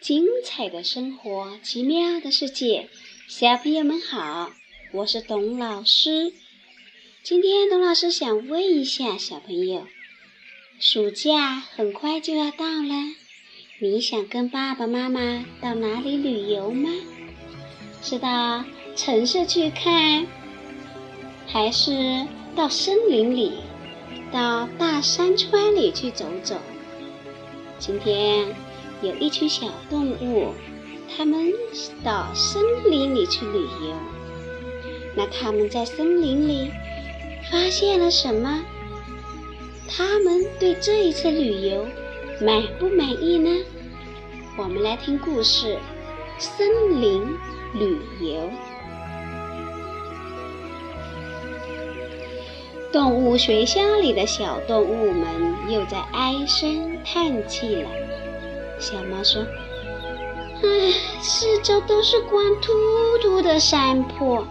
精彩的生活，奇妙的世界，小朋友们好，我是董老师。今天董老师想问一下小朋友，暑假很快就要到了，你想跟爸爸妈妈到哪里旅游吗？是到城市去看，还是到森林里、到大山川里去走走？今天。有一群小动物，他们到森林里去旅游。那他们在森林里发现了什么？他们对这一次旅游满不满意呢？我们来听故事：森林旅游。动物学校里的小动物们又在唉声叹气了。小猫说：“唉，四周都是光秃秃的山坡，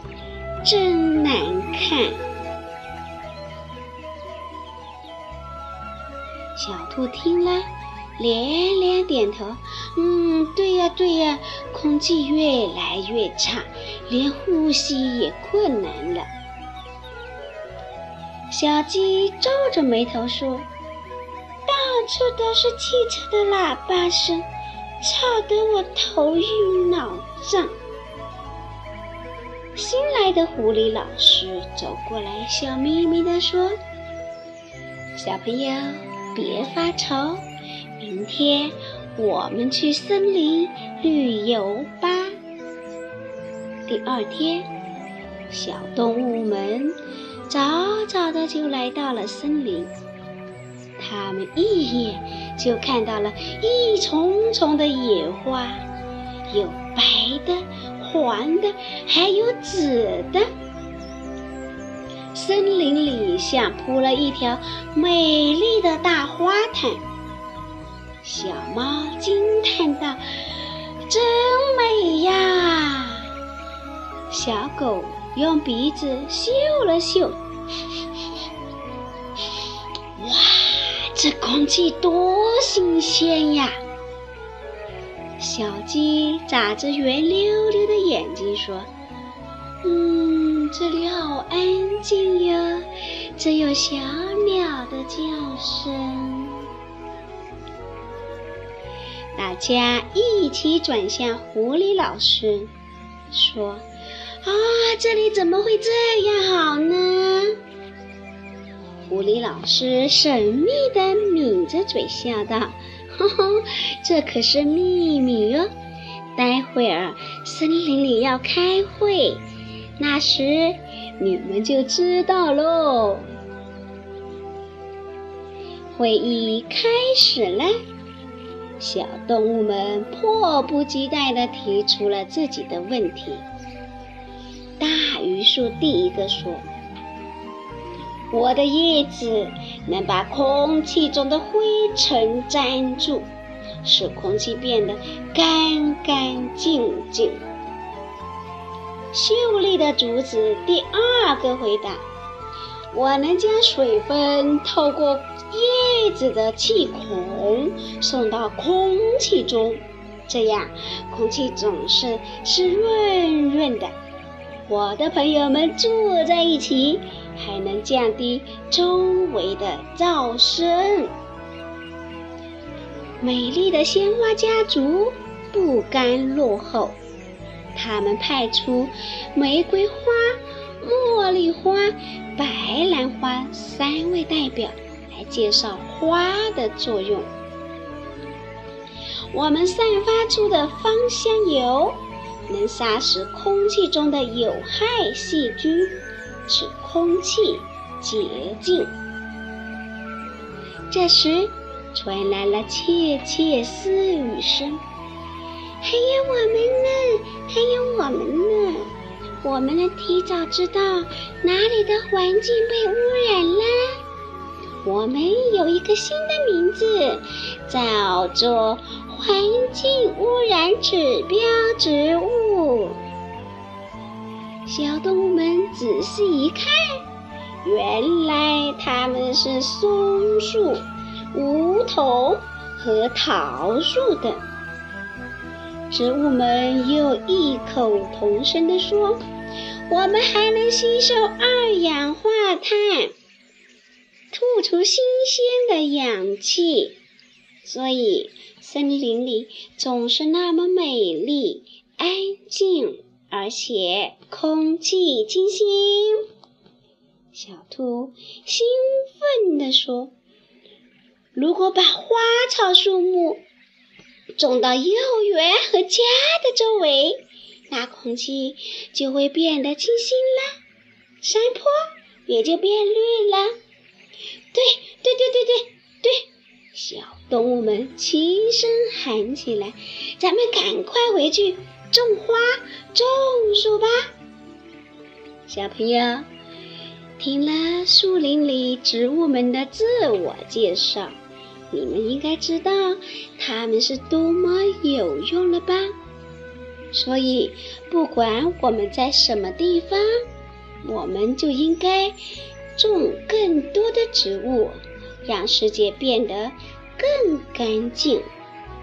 真难看。”小兔听了，连连点头：“嗯，对呀，对呀，空气越来越差，连呼吸也困难了。”小鸡皱着眉头说。这都是汽车的喇叭声，吵得我头晕脑胀。新来的狐狸老师走过来，笑眯眯地说：“小朋友，别发愁，明天我们去森林旅游吧。”第二天，小动物们早早的就来到了森林。他们一眼就看到了一丛丛的野花，有白的、黄的，还有紫的。森林里像铺了一条美丽的大花毯。小猫惊叹道：“真美呀！”小狗用鼻子嗅了嗅。这空气多新鲜呀！小鸡眨着圆溜溜的眼睛说：“嗯，这里好安静呀，只有小鸟的叫声。”大家一起转向狐狸老师，说：“啊，这里怎么会这样好呢？”狐狸老师神秘的抿着嘴笑道：“呵呵，这可是秘密哦。待会儿森林里要开会，那时你们就知道喽。”会议开始了，小动物们迫不及待地提出了自己的问题。大榆树第一个说。我的叶子能把空气中的灰尘粘住，使空气变得干干净净。秀丽的竹子第二个回答：“我能将水分透过叶子的气孔送到空气中，这样空气总是是润润的。我的朋友们坐在一起。”还能降低周围的噪声。美丽的鲜花家族不甘落后，他们派出玫瑰花、茉莉花、白兰花三位代表来介绍花的作用。我们散发出的芳香油能杀死空气中的有害细菌。使空气洁净。这时，传来了窃窃私语声：“还有我们呢，还有我们呢！我们能提早知道哪里的环境被污染了。我们有一个新的名字，叫做环境污染指标植物。”小动物们仔细一看，原来它们是松树、梧桐和桃树等。植物们又异口同声地说：“我们还能吸收二氧化碳，吐出新鲜的氧气，所以森林里总是那么美丽、安静，而且空气清新。”小兔兴奋地说：“如果把花草树木种到幼儿园和家的周围，那空气就会变得清新了，山坡也就变绿了。”对对对对对对！小动物们齐声喊起来：“咱们赶快回去种花、种树吧！”小朋友。听了树林里植物们的自我介绍，你们应该知道它们是多么有用了吧？所以，不管我们在什么地方，我们就应该种更多的植物，让世界变得更干净、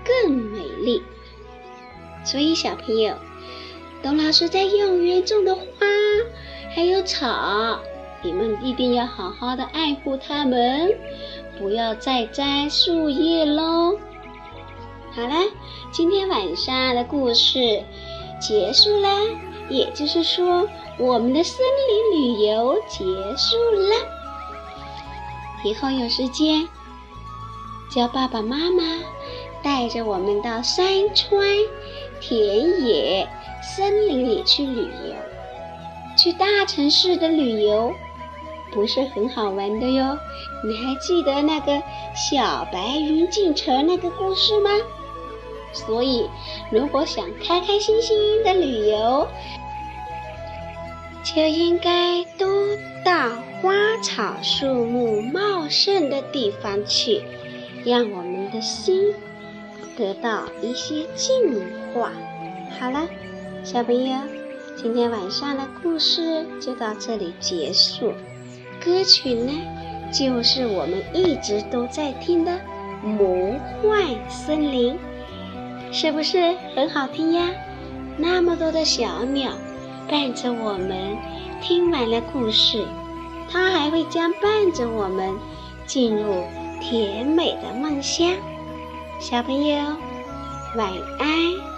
更美丽。所以，小朋友，董老师在幼儿园种的花还有草。你们一定要好好的爱护它们，不要再摘树叶喽。好了，今天晚上的故事结束啦，也就是说，我们的森林旅游结束了。以后有时间，叫爸爸妈妈带着我们到山川、田野、森林里去旅游。去大城市的旅游。不是很好玩的哟，你还记得那个小白云进城那个故事吗？所以，如果想开开心心的旅游，就应该多到花草树木茂盛的地方去，让我们的心得到一些净化。好了，小朋友，今天晚上的故事就到这里结束。歌曲呢，就是我们一直都在听的《魔幻森林》，是不是很好听呀？那么多的小鸟伴着我们听完了故事，它还会将伴着我们进入甜美的梦乡。小朋友，晚安。